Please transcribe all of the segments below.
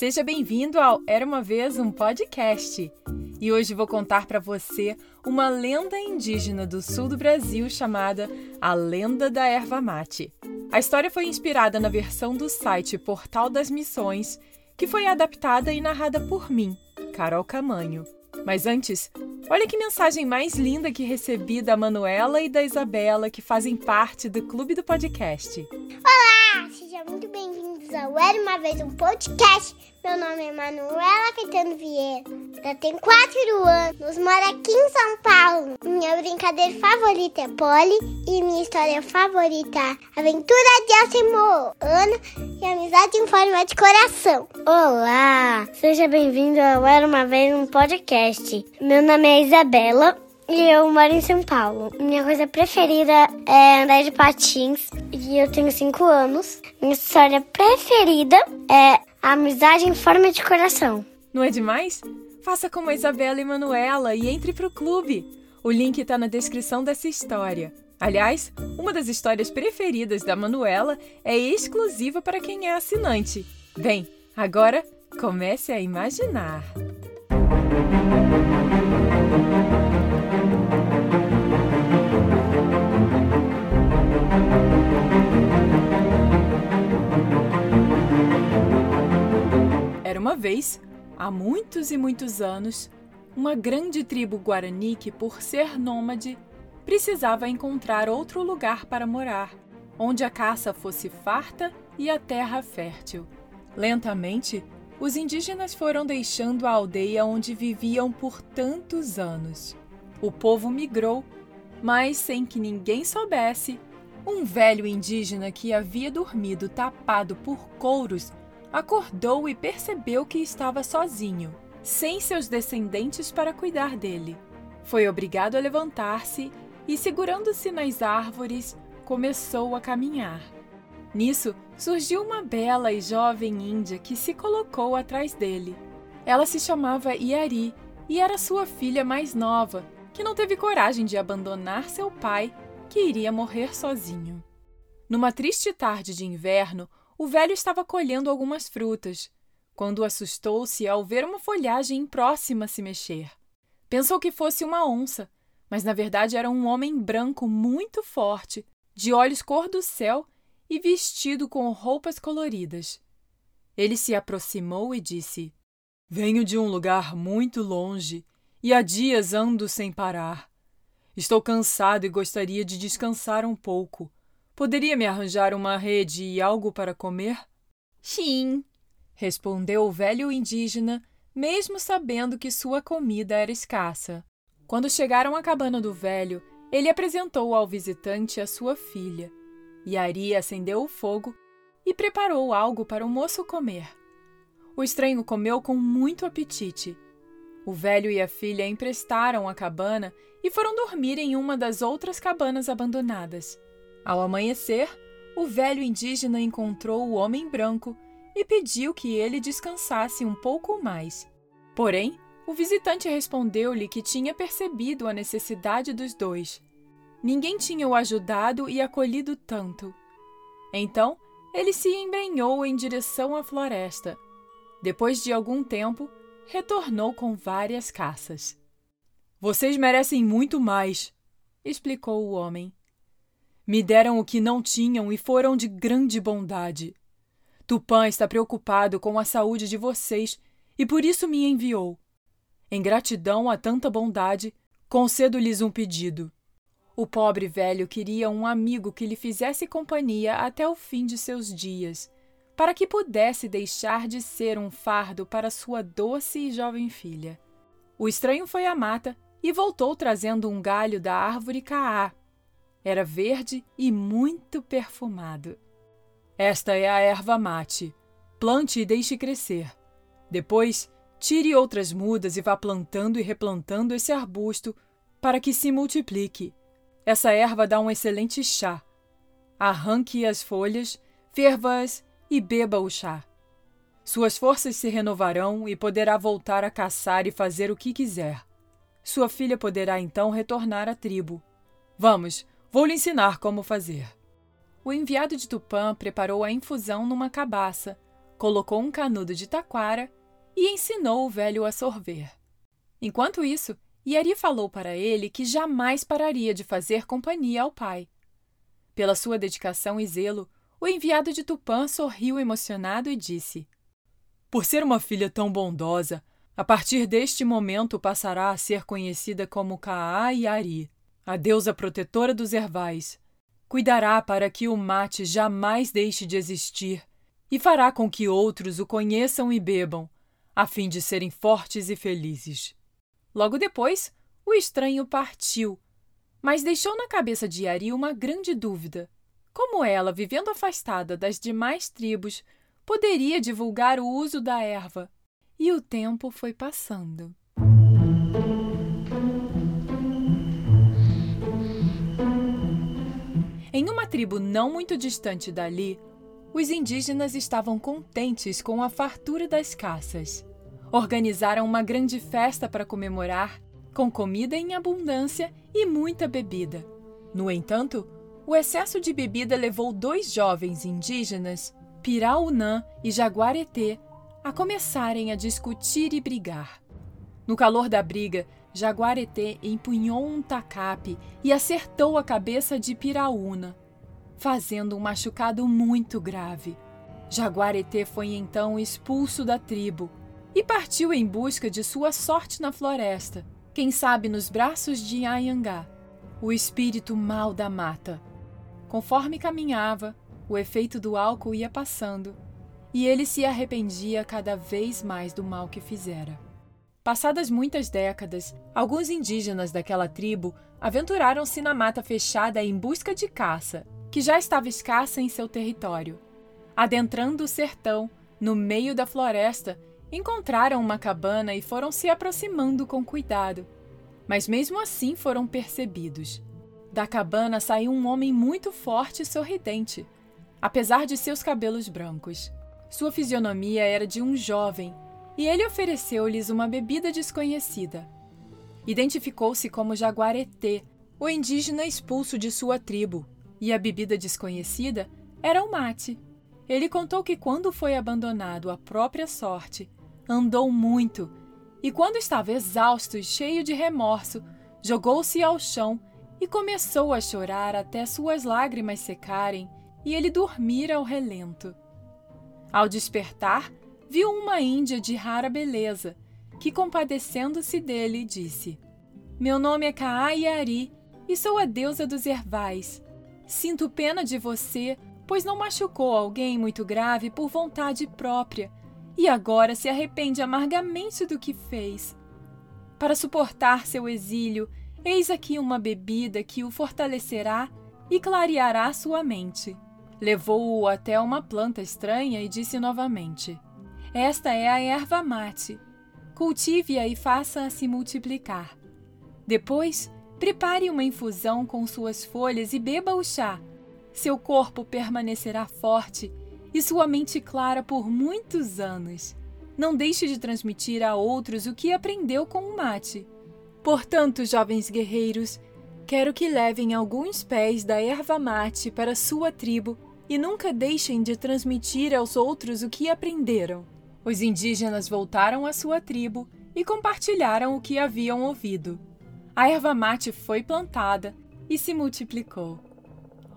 Seja bem-vindo ao Era uma vez um podcast. E hoje vou contar para você uma lenda indígena do sul do Brasil chamada A Lenda da Erva Mate. A história foi inspirada na versão do site Portal das Missões, que foi adaptada e narrada por mim, Carol Camanho. Mas antes, olha que mensagem mais linda que recebi da Manuela e da Isabela, que fazem parte do clube do podcast. Olá, seja muito bem-vindo ao Era Uma Vez um Podcast. Meu nome é Manuela Caetano Vieira. Tenho 4 anos, moro aqui em São Paulo. Minha brincadeira favorita é Polly e minha história favorita é Aventura de Alcimor, Ana e Amizade em Forma de Coração. Olá, seja bem-vindo ao Era Uma Vez um Podcast. Meu nome é Isabela e eu moro em São Paulo. Minha coisa preferida é andar de patins e eu tenho 5 anos. Minha história preferida é a amizade em forma de coração. Não é demais? Faça como a Isabela e Manuela e entre pro clube. O link está na descrição dessa história. Aliás, uma das histórias preferidas da Manuela é exclusiva para quem é assinante. Bem, agora comece a imaginar. Vez, há muitos e muitos anos, uma grande tribo guarani que, por ser nômade, precisava encontrar outro lugar para morar, onde a caça fosse farta e a terra fértil. Lentamente, os indígenas foram deixando a aldeia onde viviam por tantos anos. O povo migrou, mas sem que ninguém soubesse, um velho indígena que havia dormido tapado por couros acordou e percebeu que estava sozinho, sem seus descendentes para cuidar dele. Foi obrigado a levantar-se e, segurando-se nas árvores, começou a caminhar. Nisso, surgiu uma bela e jovem índia que se colocou atrás dele. Ela se chamava Iari e era sua filha mais nova, que não teve coragem de abandonar seu pai, que iria morrer sozinho. Numa triste tarde de inverno, o velho estava colhendo algumas frutas, quando assustou-se ao ver uma folhagem próxima se mexer. Pensou que fosse uma onça, mas na verdade era um homem branco muito forte, de olhos cor do céu e vestido com roupas coloridas. Ele se aproximou e disse: Venho de um lugar muito longe e há dias ando sem parar. Estou cansado e gostaria de descansar um pouco. Poderia me arranjar uma rede e algo para comer? Sim, respondeu o velho indígena, mesmo sabendo que sua comida era escassa. Quando chegaram à cabana do velho, ele apresentou ao visitante a sua filha. Yari acendeu o fogo e preparou algo para o moço comer. O estranho comeu com muito apetite. O velho e a filha emprestaram a cabana e foram dormir em uma das outras cabanas abandonadas. Ao amanhecer, o velho indígena encontrou o homem branco e pediu que ele descansasse um pouco mais. Porém, o visitante respondeu-lhe que tinha percebido a necessidade dos dois. Ninguém tinha o ajudado e acolhido tanto. Então, ele se embrenhou em direção à floresta. Depois de algum tempo, retornou com várias caças. Vocês merecem muito mais, explicou o homem. Me deram o que não tinham e foram de grande bondade. Tupã está preocupado com a saúde de vocês e por isso me enviou. Em gratidão a tanta bondade, concedo-lhes um pedido. O pobre velho queria um amigo que lhe fizesse companhia até o fim de seus dias, para que pudesse deixar de ser um fardo para sua doce e jovem filha. O estranho foi à mata e voltou trazendo um galho da árvore caá, era verde e muito perfumado. Esta é a erva mate. Plante e deixe crescer. Depois, tire outras mudas e vá plantando e replantando esse arbusto para que se multiplique. Essa erva dá um excelente chá. Arranque as folhas, ferva-as e beba o chá. Suas forças se renovarão e poderá voltar a caçar e fazer o que quiser. Sua filha poderá então retornar à tribo. Vamos, Vou lhe ensinar como fazer. O enviado de Tupã preparou a infusão numa cabaça, colocou um canudo de taquara e ensinou o velho a sorver. Enquanto isso, Yari falou para ele que jamais pararia de fazer companhia ao pai. Pela sua dedicação e zelo, o enviado de Tupã sorriu emocionado e disse: Por ser uma filha tão bondosa, a partir deste momento passará a ser conhecida como Kaa Yari, a deusa protetora dos ervais. Cuidará para que o mate jamais deixe de existir e fará com que outros o conheçam e bebam, a fim de serem fortes e felizes. Logo depois, o estranho partiu, mas deixou na cabeça de Yari uma grande dúvida. Como ela, vivendo afastada das demais tribos, poderia divulgar o uso da erva? E o tempo foi passando. Em uma tribo não muito distante dali, os indígenas estavam contentes com a fartura das caças. Organizaram uma grande festa para comemorar, com comida em abundância e muita bebida. No entanto, o excesso de bebida levou dois jovens indígenas, Piraunã e Jaguareté, a começarem a discutir e brigar. No calor da briga, Jaguareté empunhou um tacape e acertou a cabeça de Piraúna, fazendo um machucado muito grave. Jaguareté foi então expulso da tribo e partiu em busca de sua sorte na floresta, quem sabe nos braços de Anhangá, o espírito mal da mata. Conforme caminhava, o efeito do álcool ia passando e ele se arrependia cada vez mais do mal que fizera. Passadas muitas décadas, alguns indígenas daquela tribo aventuraram-se na mata fechada em busca de caça, que já estava escassa em seu território. Adentrando o sertão, no meio da floresta, encontraram uma cabana e foram se aproximando com cuidado. Mas mesmo assim foram percebidos. Da cabana saiu um homem muito forte e sorridente, apesar de seus cabelos brancos. Sua fisionomia era de um jovem e ele ofereceu-lhes uma bebida desconhecida. Identificou-se como Jaguareté, o indígena expulso de sua tribo, e a bebida desconhecida era o mate. Ele contou que quando foi abandonado à própria sorte, andou muito e, quando estava exausto e cheio de remorso, jogou-se ao chão e começou a chorar até suas lágrimas secarem e ele dormir ao relento. Ao despertar, viu uma índia de rara beleza, que, compadecendo-se dele, disse: Meu nome é Kaayari e sou a deusa dos ervais. Sinto pena de você, pois não machucou alguém muito grave por vontade própria e agora se arrepende amargamente do que fez. Para suportar seu exílio, eis aqui uma bebida que o fortalecerá e clareará sua mente. Levou-o até uma planta estranha e disse novamente: esta é a erva mate. Cultive-a e faça-a se multiplicar. Depois, prepare uma infusão com suas folhas e beba o chá. Seu corpo permanecerá forte e sua mente clara por muitos anos. Não deixe de transmitir a outros o que aprendeu com o mate. Portanto, jovens guerreiros, quero que levem alguns pés da erva mate para sua tribo e nunca deixem de transmitir aos outros o que aprenderam. Os indígenas voltaram à sua tribo e compartilharam o que haviam ouvido. A erva mate foi plantada e se multiplicou.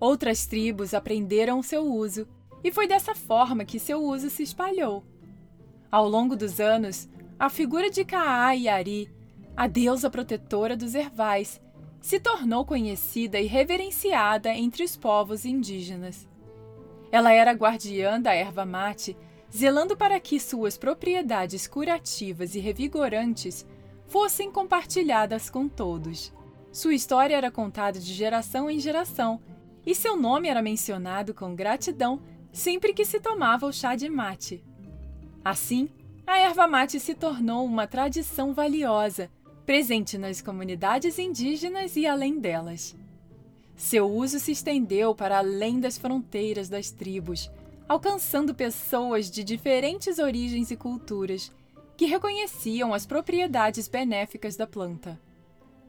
Outras tribos aprenderam seu uso e foi dessa forma que seu uso se espalhou. Ao longo dos anos, a figura de Kaa Yari, a deusa protetora dos ervais, se tornou conhecida e reverenciada entre os povos indígenas. Ela era guardiã da erva mate zelando para que suas propriedades curativas e revigorantes fossem compartilhadas com todos. Sua história era contada de geração em geração e seu nome era mencionado com gratidão sempre que se tomava o chá de mate. Assim, a erva mate se tornou uma tradição valiosa, presente nas comunidades indígenas e além delas. Seu uso se estendeu para além das fronteiras das tribos, alcançando pessoas de diferentes origens e culturas que reconheciam as propriedades benéficas da planta.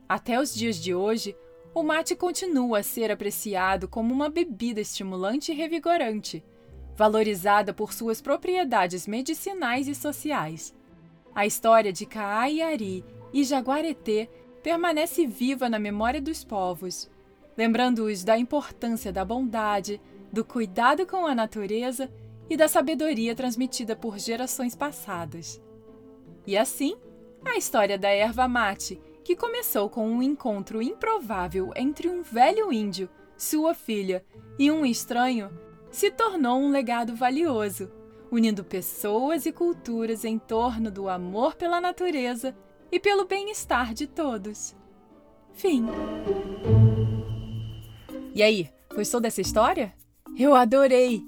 Até os dias de hoje, o mate continua a ser apreciado como uma bebida estimulante e revigorante, valorizada por suas propriedades medicinais e sociais. A história de Kaayari e Jaguareté permanece viva na memória dos povos, lembrando-os da importância da bondade, do cuidado com a natureza e da sabedoria transmitida por gerações passadas. E assim, a história da erva mate, que começou com um encontro improvável entre um velho índio, sua filha e um estranho, se tornou um legado valioso, unindo pessoas e culturas em torno do amor pela natureza e pelo bem-estar de todos. Fim. E aí, gostou dessa história? Eu adorei!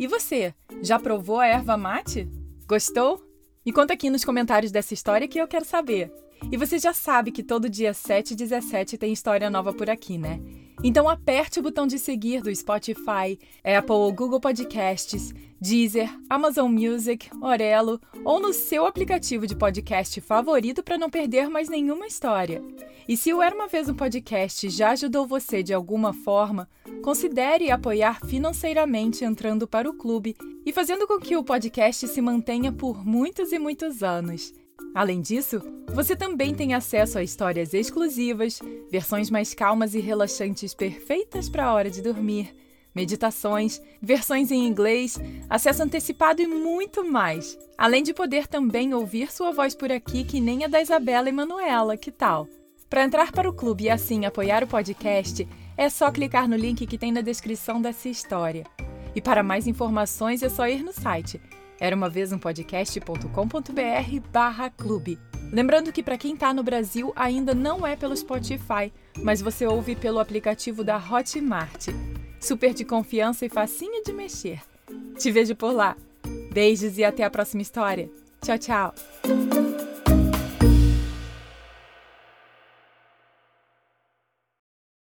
E você, já provou a erva mate? Gostou? Me conta aqui nos comentários dessa história que eu quero saber. E você já sabe que todo dia 7 e 17 tem história nova por aqui, né? Então aperte o botão de seguir do Spotify, Apple ou Google Podcasts, Deezer, Amazon Music, Orelo ou no seu aplicativo de podcast favorito para não perder mais nenhuma história. E se o Era uma vez um podcast já ajudou você de alguma forma, considere apoiar financeiramente entrando para o clube e fazendo com que o podcast se mantenha por muitos e muitos anos. Além disso, você também tem acesso a histórias exclusivas, versões mais calmas e relaxantes perfeitas para a hora de dormir, meditações, versões em inglês, acesso antecipado e muito mais. Além de poder também ouvir sua voz por aqui, que nem a da Isabela e Manuela, que tal? Para entrar para o clube e assim apoiar o podcast, é só clicar no link que tem na descrição dessa história. E para mais informações é só ir no site era uma vez um podcast.com.br barra clube. Lembrando que para quem está no Brasil ainda não é pelo Spotify, mas você ouve pelo aplicativo da Hotmart. Super de confiança e facinho de mexer. Te vejo por lá. Beijos e até a próxima história. Tchau, tchau.